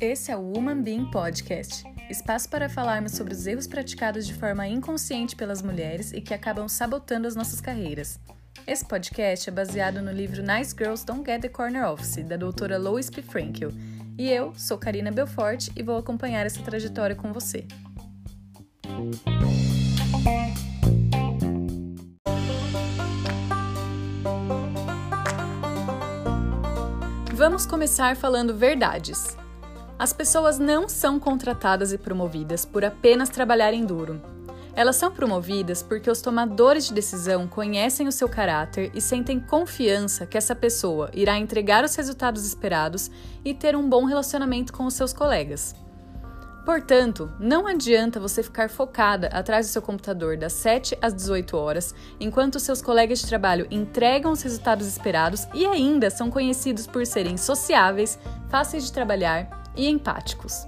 Esse é o Woman Being Podcast espaço para falarmos sobre os erros praticados de forma inconsciente pelas mulheres e que acabam sabotando as nossas carreiras. Esse podcast é baseado no livro Nice Girls Don't Get the Corner Office, da doutora Lois P. Frankel. E eu sou Karina Belfort e vou acompanhar essa trajetória com você. Vamos começar falando verdades. As pessoas não são contratadas e promovidas por apenas trabalharem duro. Elas são promovidas porque os tomadores de decisão conhecem o seu caráter e sentem confiança que essa pessoa irá entregar os resultados esperados e ter um bom relacionamento com os seus colegas. Portanto, não adianta você ficar focada atrás do seu computador das 7 às 18 horas, enquanto seus colegas de trabalho entregam os resultados esperados e ainda são conhecidos por serem sociáveis, fáceis de trabalhar e empáticos.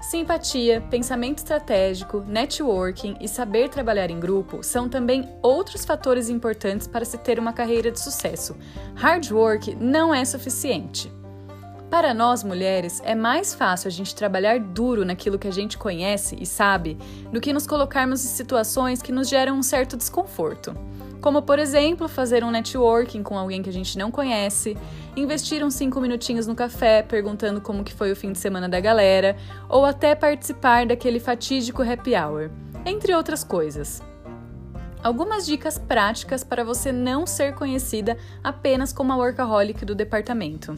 Simpatia, pensamento estratégico, networking e saber trabalhar em grupo são também outros fatores importantes para se ter uma carreira de sucesso. Hard work não é suficiente. Para nós mulheres, é mais fácil a gente trabalhar duro naquilo que a gente conhece e sabe do que nos colocarmos em situações que nos geram um certo desconforto. Como, por exemplo, fazer um networking com alguém que a gente não conhece, investir uns 5 minutinhos no café perguntando como que foi o fim de semana da galera, ou até participar daquele fatídico happy hour, entre outras coisas. Algumas dicas práticas para você não ser conhecida apenas como a workaholic do departamento.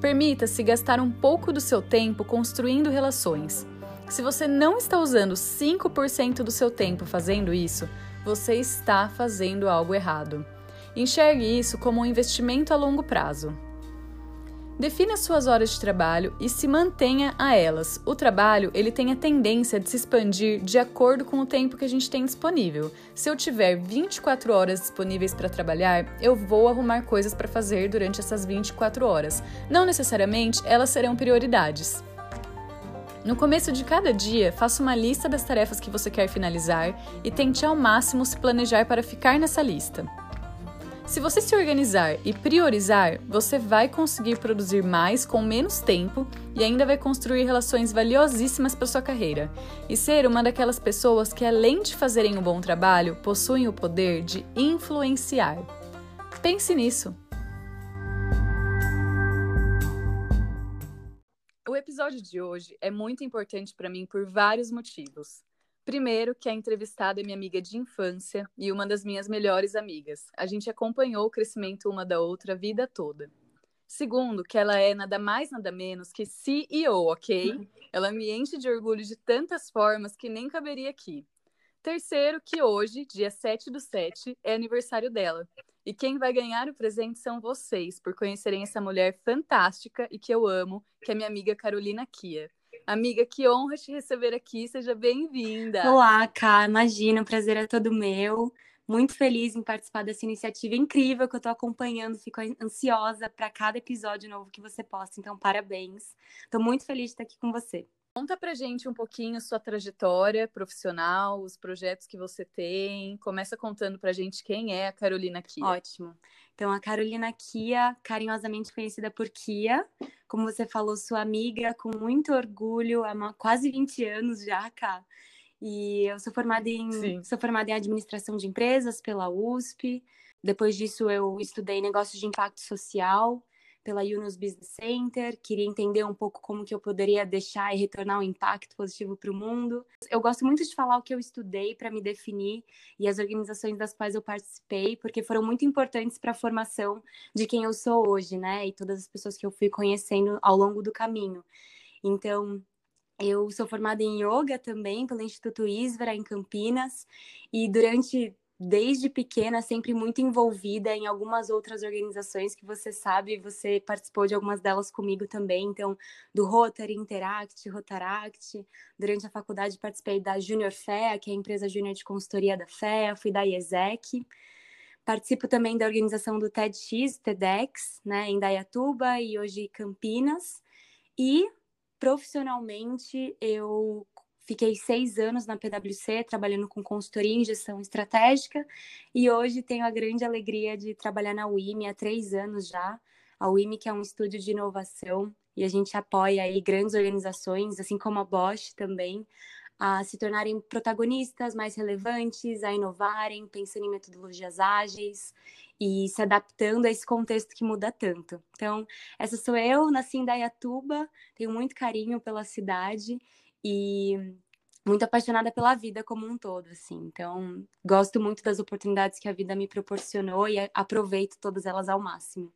Permita-se gastar um pouco do seu tempo construindo relações. Se você não está usando 5% do seu tempo fazendo isso, você está fazendo algo errado. Enxergue isso como um investimento a longo prazo. Defina suas horas de trabalho e se mantenha a elas. O trabalho ele tem a tendência de se expandir de acordo com o tempo que a gente tem disponível. Se eu tiver 24 horas disponíveis para trabalhar, eu vou arrumar coisas para fazer durante essas 24 horas. Não necessariamente elas serão prioridades. No começo de cada dia, faça uma lista das tarefas que você quer finalizar e tente ao máximo se planejar para ficar nessa lista. Se você se organizar e priorizar, você vai conseguir produzir mais com menos tempo e ainda vai construir relações valiosíssimas para sua carreira e ser uma daquelas pessoas que, além de fazerem um bom trabalho, possuem o poder de influenciar. Pense nisso. O episódio de hoje é muito importante para mim por vários motivos. Primeiro, que a entrevistada é minha amiga de infância e uma das minhas melhores amigas. A gente acompanhou o crescimento uma da outra a vida toda. Segundo, que ela é nada mais nada menos que CEO, ok? Ela me enche de orgulho de tantas formas que nem caberia aqui. Terceiro, que hoje, dia 7 do 7, é aniversário dela. E quem vai ganhar o presente são vocês, por conhecerem essa mulher fantástica e que eu amo, que é minha amiga Carolina Kia. Amiga, que honra te receber aqui, seja bem-vinda. Olá, Ká, imagina, o prazer é todo meu. Muito feliz em participar dessa iniciativa incrível que eu estou acompanhando, fico ansiosa para cada episódio novo que você posta, então parabéns. Estou muito feliz de estar aqui com você. Conta pra gente um pouquinho sua trajetória profissional, os projetos que você tem. Começa contando pra gente quem é a Carolina Kia. Ótimo. Então, a Carolina Kia, carinhosamente conhecida por Kia, como você falou, sua amiga, com muito orgulho, há quase 20 anos já, cá. E eu sou formada em sou formada em administração de empresas pela USP. Depois disso, eu estudei negócios de impacto social pela Yunus Business Center, queria entender um pouco como que eu poderia deixar e retornar um impacto positivo para o mundo. Eu gosto muito de falar o que eu estudei para me definir e as organizações das quais eu participei, porque foram muito importantes para a formação de quem eu sou hoje, né? E todas as pessoas que eu fui conhecendo ao longo do caminho. Então, eu sou formada em yoga também pelo Instituto Isvara em Campinas e durante desde pequena, sempre muito envolvida em algumas outras organizações que você sabe, você participou de algumas delas comigo também, então, do Rotary Interact, Rotaract. Durante a faculdade participei da Junior FEA, que é a empresa júnior de consultoria da FEA, fui da IESEC. Participo também da organização do TEDx, TEDx, né, em Dayatuba e hoje Campinas. E profissionalmente eu fiquei seis anos na PwC trabalhando com consultoria em gestão estratégica e hoje tenho a grande alegria de trabalhar na UIME há três anos já. A UIME que é um estúdio de inovação e a gente apoia aí grandes organizações, assim como a Bosch também, a se tornarem protagonistas mais relevantes, a inovarem, pensando em metodologias ágeis e se adaptando a esse contexto que muda tanto. Então, essa sou eu, nasci em Dayatuba, tenho muito carinho pela cidade e muito apaixonada pela vida como um todo, assim. Então, gosto muito das oportunidades que a vida me proporcionou e aproveito todas elas ao máximo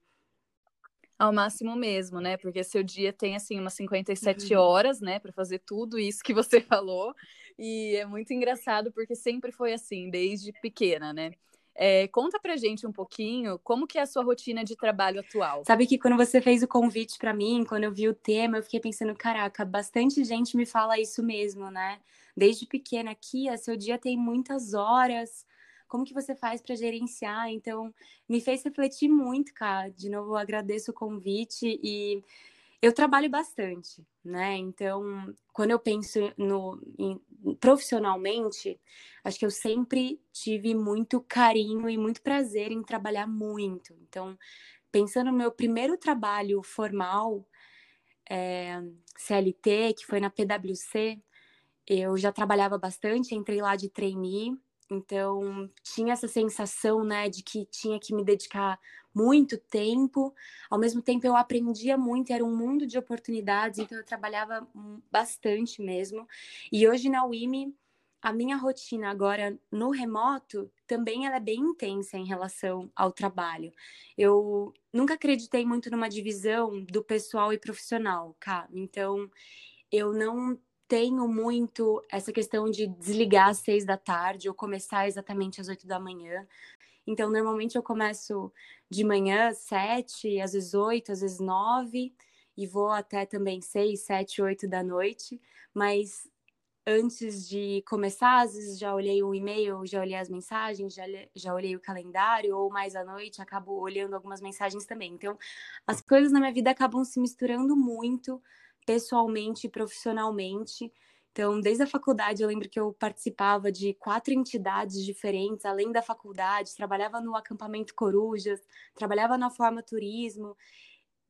ao máximo mesmo, né? Porque seu dia tem assim umas 57 uhum. horas, né, para fazer tudo isso que você falou. E é muito engraçado porque sempre foi assim, desde pequena, né? É, conta pra gente um pouquinho como que é a sua rotina de trabalho atual. Sabe que quando você fez o convite para mim, quando eu vi o tema, eu fiquei pensando, caraca, bastante gente me fala isso mesmo, né? Desde pequena aqui, seu dia tem muitas horas, como que você faz para gerenciar? Então, me fez refletir muito, cara. De novo, agradeço o convite e eu trabalho bastante, né? Então, quando eu penso no em, profissionalmente, acho que eu sempre tive muito carinho e muito prazer em trabalhar muito. Então, pensando no meu primeiro trabalho formal, é, CLT, que foi na PwC, eu já trabalhava bastante, entrei lá de trainee então, tinha essa sensação, né, de que tinha que me dedicar muito tempo. Ao mesmo tempo, eu aprendia muito, era um mundo de oportunidades, então eu trabalhava bastante mesmo. E hoje na UIME, a minha rotina agora no remoto também ela é bem intensa em relação ao trabalho. Eu nunca acreditei muito numa divisão do pessoal e profissional, cara. Então, eu não tenho muito essa questão de desligar às seis da tarde ou começar exatamente às oito da manhã. Então, normalmente eu começo de manhã, sete, às vezes oito, às vezes nove, e vou até também seis, sete, oito da noite. Mas antes de começar, às vezes já olhei o e-mail, já olhei as mensagens, já, já olhei o calendário, ou mais à noite acabo olhando algumas mensagens também. Então, as coisas na minha vida acabam se misturando muito pessoalmente e profissionalmente. Então, desde a faculdade, eu lembro que eu participava de quatro entidades diferentes, além da faculdade, trabalhava no acampamento Corujas, trabalhava na Forma Turismo,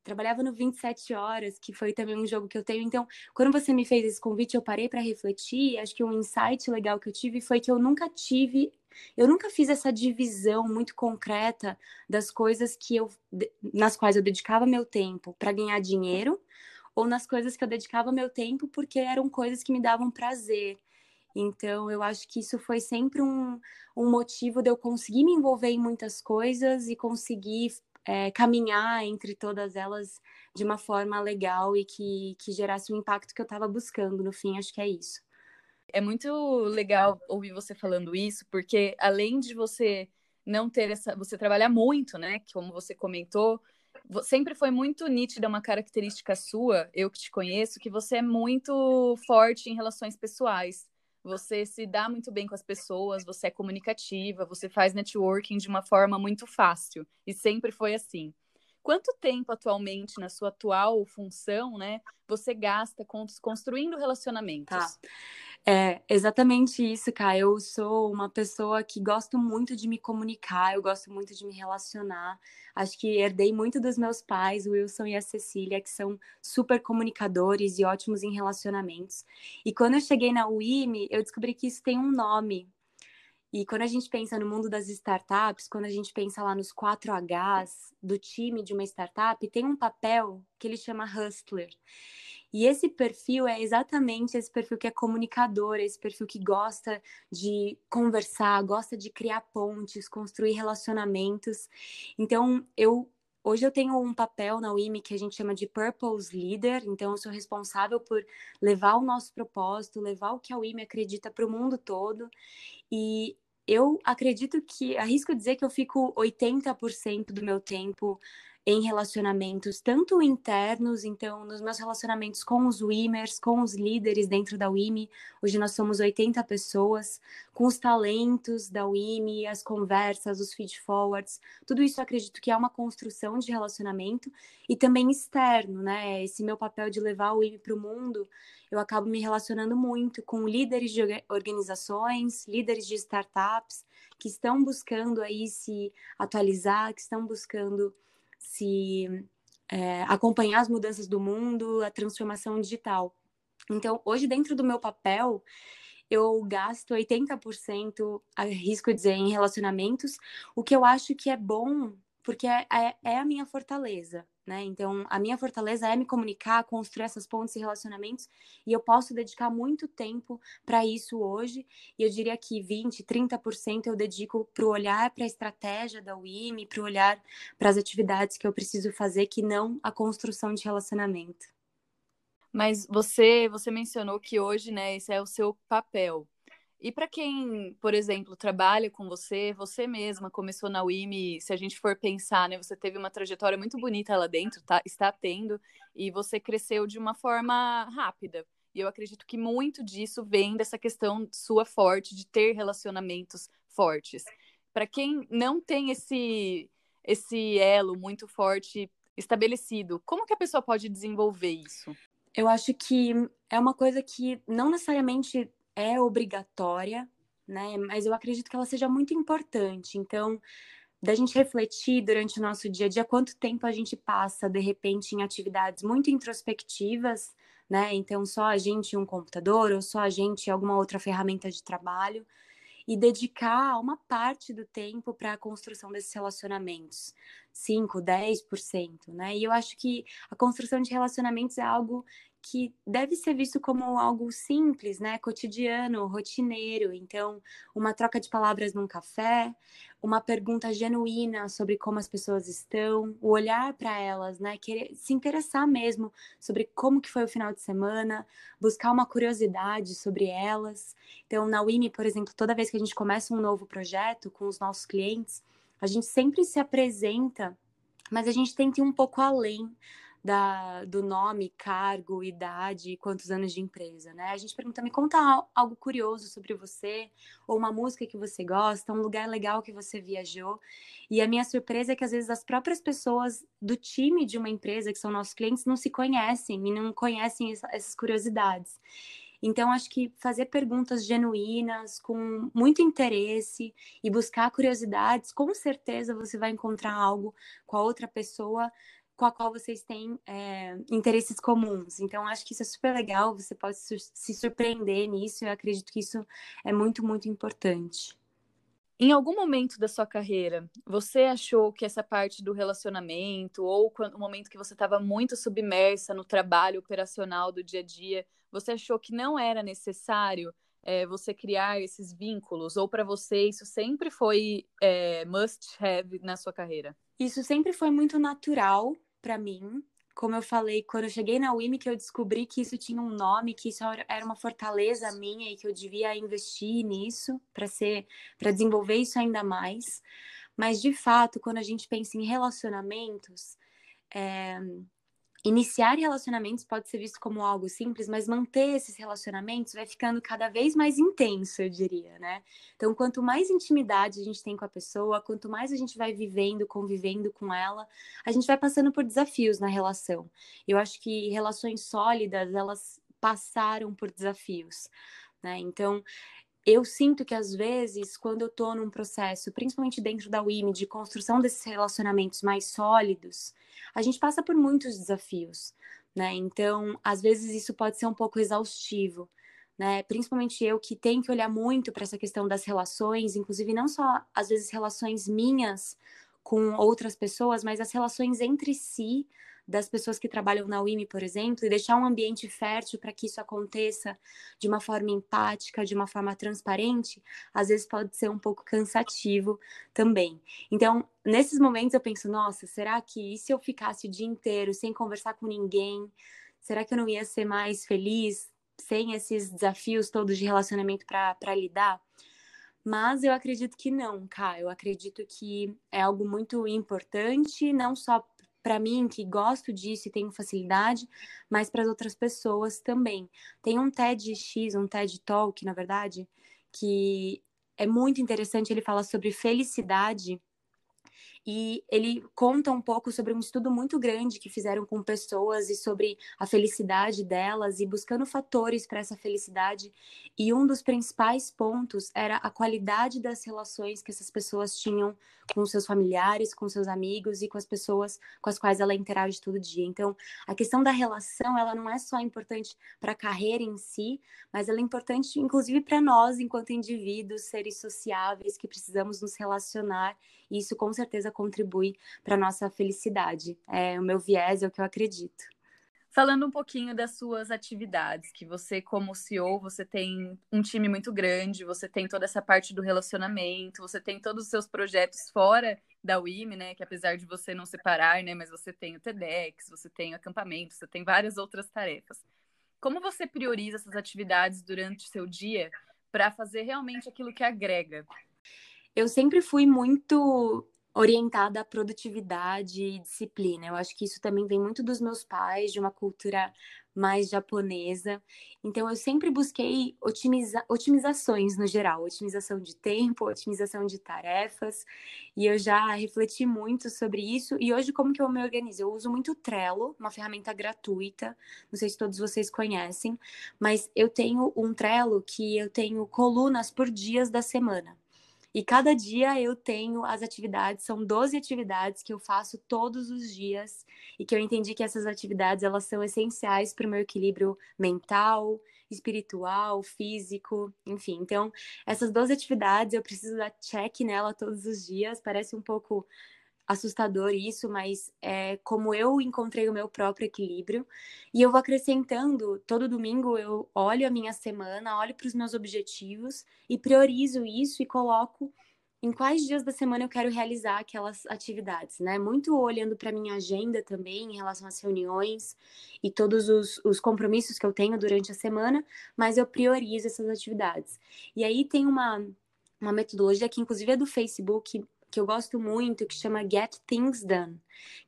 trabalhava no 27 Horas, que foi também um jogo que eu tenho. Então, quando você me fez esse convite, eu parei para refletir. Acho que um insight legal que eu tive foi que eu nunca tive eu nunca fiz essa divisão muito concreta das coisas que eu nas quais eu dedicava meu tempo para ganhar dinheiro ou nas coisas que eu dedicava meu tempo porque eram coisas que me davam prazer. Então, eu acho que isso foi sempre um, um motivo de eu conseguir me envolver em muitas coisas e conseguir é, caminhar entre todas elas de uma forma legal e que, que gerasse o impacto que eu estava buscando. No fim, acho que é isso. É muito legal ouvir você falando isso, porque além de você não ter essa. Você trabalhar muito, né? Como você comentou, sempre foi muito nítida uma característica sua, eu que te conheço, que você é muito forte em relações pessoais. Você se dá muito bem com as pessoas, você é comunicativa, você faz networking de uma forma muito fácil. E sempre foi assim. Quanto tempo atualmente, na sua atual função, né, você gasta construindo relacionamentos? Tá. É exatamente isso, cara. Eu sou uma pessoa que gosto muito de me comunicar, eu gosto muito de me relacionar. Acho que herdei muito dos meus pais, o Wilson e a Cecília, que são super comunicadores e ótimos em relacionamentos. E quando eu cheguei na UIME, eu descobri que isso tem um nome. E quando a gente pensa no mundo das startups, quando a gente pensa lá nos 4 Hs do time de uma startup, tem um papel que ele chama hustler. E esse perfil é exatamente esse perfil que é comunicador, esse perfil que gosta de conversar, gosta de criar pontes, construir relacionamentos. Então, eu Hoje eu tenho um papel na UIME que a gente chama de Purpose Leader, então eu sou responsável por levar o nosso propósito, levar o que a UIME acredita para o mundo todo. E eu acredito que, arrisco dizer que eu fico 80% do meu tempo em relacionamentos, tanto internos, então, nos meus relacionamentos com os WIMers, com os líderes dentro da WIMI, hoje nós somos 80 pessoas, com os talentos da WIMI, as conversas, os feed forwards, tudo isso acredito que é uma construção de relacionamento e também externo, né? Esse meu papel de levar o WIMI para o mundo, eu acabo me relacionando muito com líderes de organizações, líderes de startups, que estão buscando aí se atualizar, que estão buscando se é, acompanhar as mudanças do mundo, a transformação digital. Então, hoje, dentro do meu papel, eu gasto 80%, arrisco dizer, em relacionamentos, o que eu acho que é bom, porque é, é, é a minha fortaleza né? Então, a minha fortaleza é me comunicar, construir essas pontes e relacionamentos, e eu posso dedicar muito tempo para isso hoje. E eu diria que 20, 30% eu dedico para o olhar para a estratégia da UIME, para o olhar para as atividades que eu preciso fazer, que não a construção de relacionamento. Mas você, você mencionou que hoje, né, esse é o seu papel. E para quem, por exemplo, trabalha com você, você mesma começou na UIME, se a gente for pensar, né, você teve uma trajetória muito bonita lá dentro, tá, está tendo, e você cresceu de uma forma rápida. E eu acredito que muito disso vem dessa questão sua forte de ter relacionamentos fortes. Para quem não tem esse esse elo muito forte estabelecido, como que a pessoa pode desenvolver isso? Eu acho que é uma coisa que não necessariamente é obrigatória, né? Mas eu acredito que ela seja muito importante. Então, da gente refletir durante o nosso dia a dia quanto tempo a gente passa, de repente, em atividades muito introspectivas, né? Então, só a gente um computador, ou só a gente alguma outra ferramenta de trabalho, e dedicar uma parte do tempo para a construção desses relacionamentos. 5, 10%, né? E eu acho que a construção de relacionamentos é algo que deve ser visto como algo simples, né, cotidiano, rotineiro. Então, uma troca de palavras num café, uma pergunta genuína sobre como as pessoas estão, o olhar para elas, né, querer se interessar mesmo sobre como que foi o final de semana, buscar uma curiosidade sobre elas. Então, na WIMI, por exemplo, toda vez que a gente começa um novo projeto com os nossos clientes, a gente sempre se apresenta, mas a gente tenta ir um pouco além da, do nome, cargo, idade e quantos anos de empresa, né? A gente pergunta, me conta algo curioso sobre você, ou uma música que você gosta, um lugar legal que você viajou. E a minha surpresa é que às vezes as próprias pessoas do time de uma empresa, que são nossos clientes, não se conhecem e não conhecem essas curiosidades. Então, acho que fazer perguntas genuínas, com muito interesse e buscar curiosidades, com certeza você vai encontrar algo com a outra pessoa com a qual vocês têm é, interesses comuns. Então, acho que isso é super legal, você pode se surpreender nisso, eu acredito que isso é muito, muito importante. Em algum momento da sua carreira, você achou que essa parte do relacionamento, ou no momento que você estava muito submersa no trabalho operacional do dia a dia, você achou que não era necessário é, você criar esses vínculos? Ou para você isso sempre foi é, must have na sua carreira? Isso sempre foi muito natural para mim. Como eu falei, quando eu cheguei na UIMI, que eu descobri que isso tinha um nome, que isso era uma fortaleza minha e que eu devia investir nisso para ser, para desenvolver isso ainda mais. Mas de fato, quando a gente pensa em relacionamentos, é, Iniciar relacionamentos pode ser visto como algo simples, mas manter esses relacionamentos vai ficando cada vez mais intenso, eu diria, né? Então, quanto mais intimidade a gente tem com a pessoa, quanto mais a gente vai vivendo, convivendo com ela, a gente vai passando por desafios na relação. Eu acho que relações sólidas, elas passaram por desafios, né? Então, eu sinto que às vezes, quando eu estou num processo, principalmente dentro da WIM, de construção desses relacionamentos mais sólidos, a gente passa por muitos desafios, né? Então, às vezes isso pode ser um pouco exaustivo, né? Principalmente eu que tenho que olhar muito para essa questão das relações, inclusive não só às vezes relações minhas com outras pessoas, mas as relações entre si, das pessoas que trabalham na UIMI, por exemplo, e deixar um ambiente fértil para que isso aconteça de uma forma empática, de uma forma transparente, às vezes pode ser um pouco cansativo também. Então, nesses momentos eu penso, nossa, será que e se eu ficasse o dia inteiro sem conversar com ninguém? Será que eu não ia ser mais feliz sem esses desafios todos de relacionamento para lidar? Mas eu acredito que não, cara. Eu acredito que é algo muito importante, não só para mim que gosto disso e tenho facilidade, mas para as outras pessoas também. Tem um TEDx, um TED Talk, na verdade, que é muito interessante, ele fala sobre felicidade e ele conta um pouco sobre um estudo muito grande que fizeram com pessoas e sobre a felicidade delas e buscando fatores para essa felicidade. E um dos principais pontos era a qualidade das relações que essas pessoas tinham com seus familiares, com seus amigos e com as pessoas com as quais ela interage todo dia. Então, a questão da relação, ela não é só importante para a carreira em si, mas ela é importante inclusive para nós enquanto indivíduos, seres sociáveis que precisamos nos relacionar e isso com certeza contribui para nossa felicidade. É o meu viés, é o que eu acredito. Falando um pouquinho das suas atividades, que você, como CEO, você tem um time muito grande, você tem toda essa parte do relacionamento, você tem todos os seus projetos fora da WIM, né? Que apesar de você não separar, né? Mas você tem o TEDx, você tem o acampamento, você tem várias outras tarefas. Como você prioriza essas atividades durante o seu dia para fazer realmente aquilo que agrega? Eu sempre fui muito orientada à produtividade e disciplina. Eu acho que isso também vem muito dos meus pais, de uma cultura mais japonesa. Então, eu sempre busquei otimiza otimizações no geral, otimização de tempo, otimização de tarefas, e eu já refleti muito sobre isso. E hoje, como que eu me organizo? Eu uso muito o Trello, uma ferramenta gratuita, não sei se todos vocês conhecem, mas eu tenho um Trello que eu tenho colunas por dias da semana. E cada dia eu tenho as atividades, são 12 atividades que eu faço todos os dias e que eu entendi que essas atividades elas são essenciais para o meu equilíbrio mental, espiritual, físico, enfim. Então, essas 12 atividades eu preciso dar check nela todos os dias, parece um pouco assustador isso, mas é como eu encontrei o meu próprio equilíbrio. E eu vou acrescentando, todo domingo eu olho a minha semana, olho para os meus objetivos e priorizo isso e coloco em quais dias da semana eu quero realizar aquelas atividades, né? Muito olhando para minha agenda também em relação às reuniões e todos os, os compromissos que eu tenho durante a semana, mas eu priorizo essas atividades. E aí tem uma, uma metodologia que, inclusive, é do Facebook, que eu gosto muito, que chama Get Things Done,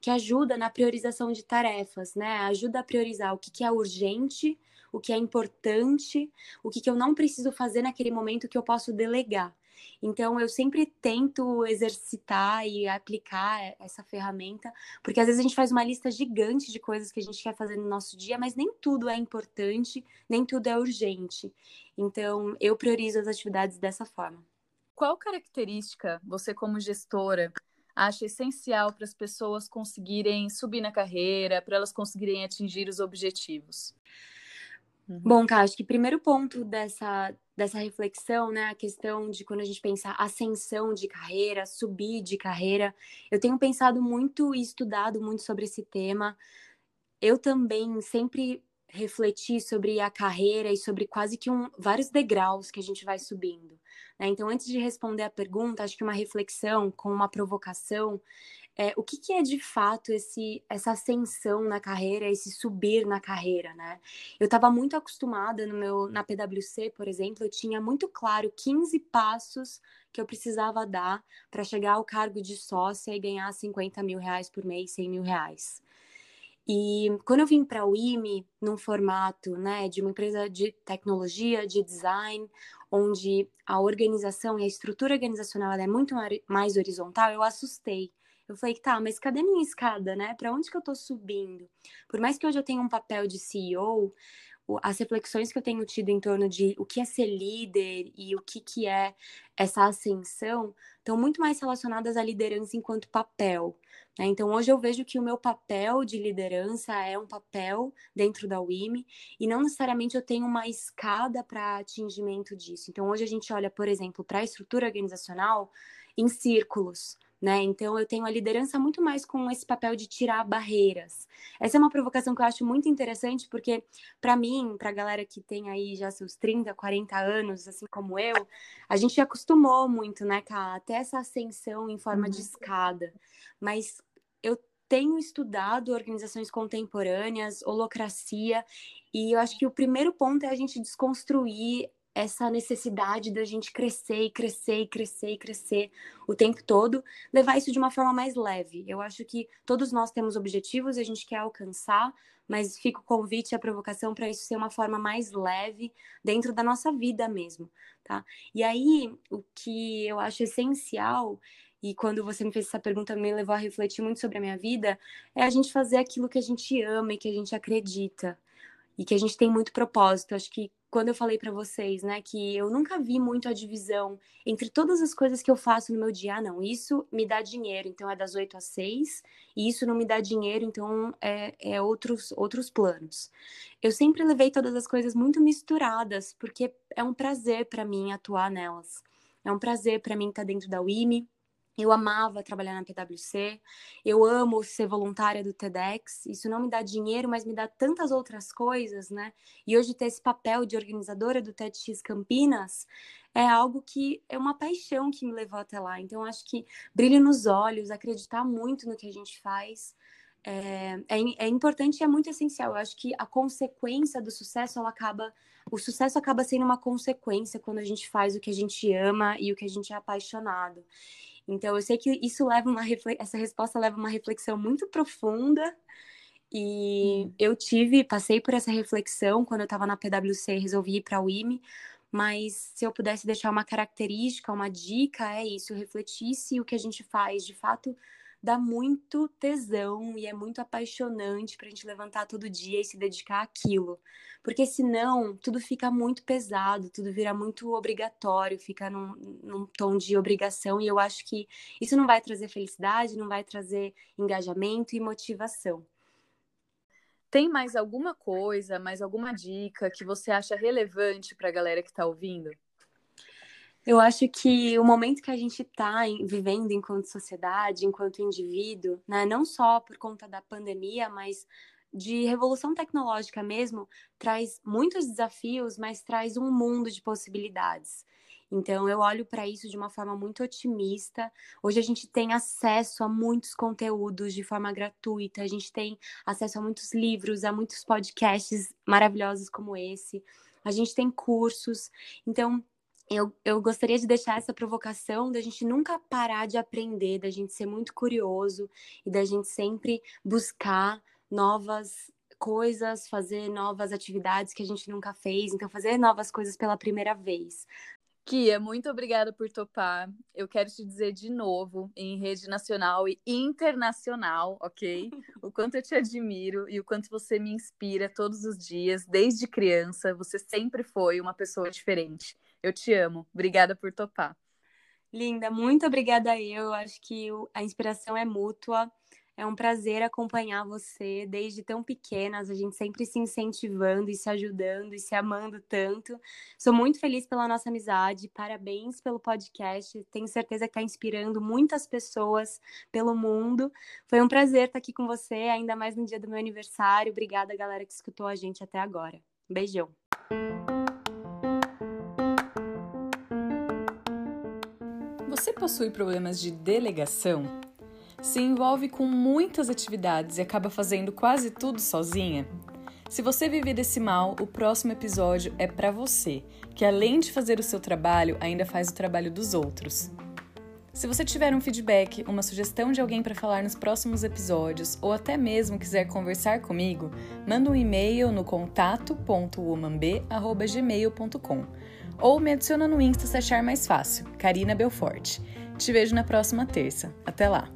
que ajuda na priorização de tarefas, né? Ajuda a priorizar o que, que é urgente, o que é importante, o que, que eu não preciso fazer naquele momento que eu posso delegar. Então, eu sempre tento exercitar e aplicar essa ferramenta, porque às vezes a gente faz uma lista gigante de coisas que a gente quer fazer no nosso dia, mas nem tudo é importante, nem tudo é urgente. Então, eu priorizo as atividades dessa forma qual característica você, como gestora, acha essencial para as pessoas conseguirem subir na carreira, para elas conseguirem atingir os objetivos? Uhum. Bom, Cá, acho que primeiro ponto dessa, dessa reflexão, né, a questão de quando a gente pensa ascensão de carreira, subir de carreira, eu tenho pensado muito e estudado muito sobre esse tema. Eu também sempre refleti sobre a carreira e sobre quase que um, vários degraus que a gente vai subindo. Né? Então, antes de responder a pergunta, acho que uma reflexão com uma provocação é, o que, que, é de fato esse, essa ascensão na carreira, esse subir na carreira, né? Eu estava muito acostumada no meu, na PwC, por exemplo, eu tinha muito claro 15 passos que eu precisava dar para chegar ao cargo de sócia e ganhar 50 mil reais por mês, 100 mil reais. E quando eu vim para o IME, num formato né, de uma empresa de tecnologia, de design, onde a organização e a estrutura organizacional é muito mais horizontal, eu assustei. Eu falei, tá, mas cadê minha escada, né? Para onde que eu tô subindo? Por mais que hoje eu tenha um papel de CEO, as reflexões que eu tenho tido em torno de o que é ser líder e o que, que é essa ascensão estão muito mais relacionadas à liderança enquanto papel. Né? Então, hoje eu vejo que o meu papel de liderança é um papel dentro da WIME e não necessariamente eu tenho uma escada para atingimento disso. Então, hoje a gente olha, por exemplo, para a estrutura organizacional em círculos. Né? Então eu tenho a liderança muito mais com esse papel de tirar barreiras. Essa é uma provocação que eu acho muito interessante, porque para mim, para a galera que tem aí já seus 30, 40 anos, assim como eu, a gente acostumou muito, né, Ká, até essa ascensão em forma uhum. de escada. Mas eu tenho estudado organizações contemporâneas, holocracia, e eu acho que o primeiro ponto é a gente desconstruir essa necessidade da gente crescer e crescer e crescer e crescer o tempo todo, levar isso de uma forma mais leve. Eu acho que todos nós temos objetivos e a gente quer alcançar, mas fica o convite e a provocação para isso ser uma forma mais leve dentro da nossa vida mesmo, tá? E aí, o que eu acho essencial e quando você me fez essa pergunta me levou a refletir muito sobre a minha vida, é a gente fazer aquilo que a gente ama e que a gente acredita e que a gente tem muito propósito. Acho que quando eu falei para vocês, né, que eu nunca vi muito a divisão entre todas as coisas que eu faço no meu dia, ah, não, isso me dá dinheiro, então é das 8 às 6, e isso não me dá dinheiro, então é, é outros, outros planos. Eu sempre levei todas as coisas muito misturadas, porque é um prazer para mim atuar nelas. É um prazer para mim estar dentro da WIMI, eu amava trabalhar na PwC, eu amo ser voluntária do TEDx. Isso não me dá dinheiro, mas me dá tantas outras coisas, né? E hoje ter esse papel de organizadora do TEDx Campinas é algo que é uma paixão que me levou até lá. Então, acho que brilho nos olhos, acreditar muito no que a gente faz. É, é, é importante e é muito essencial. Eu acho que a consequência do sucesso, ela acaba o sucesso acaba sendo uma consequência quando a gente faz o que a gente ama e o que a gente é apaixonado. Então, eu sei que isso leva uma essa resposta leva uma reflexão muito profunda. E hum. eu tive, passei por essa reflexão quando eu estava na PwC e resolvi ir para o IME. Mas se eu pudesse deixar uma característica, uma dica, é isso: refletir se o que a gente faz de fato dá muito tesão e é muito apaixonante para a gente levantar todo dia e se dedicar àquilo. Porque senão tudo fica muito pesado, tudo vira muito obrigatório, fica num, num tom de obrigação, e eu acho que isso não vai trazer felicidade, não vai trazer engajamento e motivação. Tem mais alguma coisa, mais alguma dica que você acha relevante para a galera que está ouvindo? Eu acho que o momento que a gente está vivendo enquanto sociedade, enquanto indivíduo, né, não só por conta da pandemia, mas de revolução tecnológica mesmo, traz muitos desafios, mas traz um mundo de possibilidades. Então, eu olho para isso de uma forma muito otimista. Hoje a gente tem acesso a muitos conteúdos de forma gratuita, a gente tem acesso a muitos livros, a muitos podcasts maravilhosos como esse, a gente tem cursos. Então, eu, eu gostaria de deixar essa provocação da gente nunca parar de aprender, da gente ser muito curioso e da gente sempre buscar novas coisas, fazer novas atividades que a gente nunca fez, então fazer novas coisas pela primeira vez. Kia, muito obrigada por topar. Eu quero te dizer de novo, em rede nacional e internacional, ok? O quanto eu te admiro e o quanto você me inspira todos os dias, desde criança. Você sempre foi uma pessoa diferente. Eu te amo. Obrigada por topar. Linda, muito obrigada eu. Acho que a inspiração é mútua. É um prazer acompanhar você desde tão pequenas, a gente sempre se incentivando e se ajudando e se amando tanto. Sou muito feliz pela nossa amizade, parabéns pelo podcast. Tenho certeza que está inspirando muitas pessoas pelo mundo. Foi um prazer estar aqui com você, ainda mais no dia do meu aniversário. Obrigada, galera, que escutou a gente até agora. beijão. Possui problemas de delegação? Se envolve com muitas atividades e acaba fazendo quase tudo sozinha? Se você viver desse mal, o próximo episódio é para você, que além de fazer o seu trabalho, ainda faz o trabalho dos outros. Se você tiver um feedback, uma sugestão de alguém para falar nos próximos episódios ou até mesmo quiser conversar comigo, manda um e-mail no contato.womanb@gmail.com ou me adiciona no Insta se achar mais fácil, Karina Belforte. Te vejo na próxima terça. Até lá!